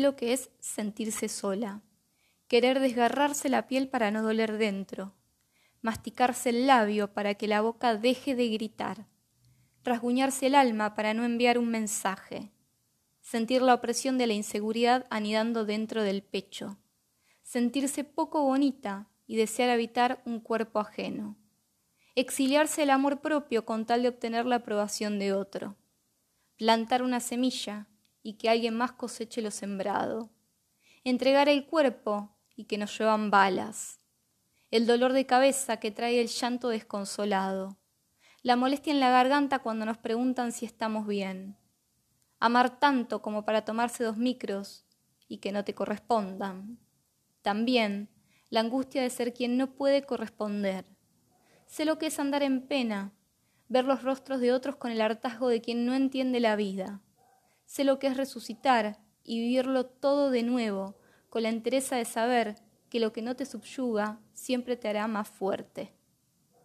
Lo que es sentirse sola, querer desgarrarse la piel para no doler dentro, masticarse el labio para que la boca deje de gritar, rasguñarse el alma para no enviar un mensaje, sentir la opresión de la inseguridad anidando dentro del pecho, sentirse poco bonita y desear habitar un cuerpo ajeno, exiliarse el amor propio con tal de obtener la aprobación de otro, plantar una semilla y que alguien más coseche lo sembrado, entregar el cuerpo y que nos llevan balas, el dolor de cabeza que trae el llanto desconsolado, la molestia en la garganta cuando nos preguntan si estamos bien, amar tanto como para tomarse dos micros y que no te correspondan, también la angustia de ser quien no puede corresponder. Sé lo que es andar en pena, ver los rostros de otros con el hartazgo de quien no entiende la vida. Sé lo que es resucitar y vivirlo todo de nuevo, con la entereza de saber que lo que no te subyuga siempre te hará más fuerte.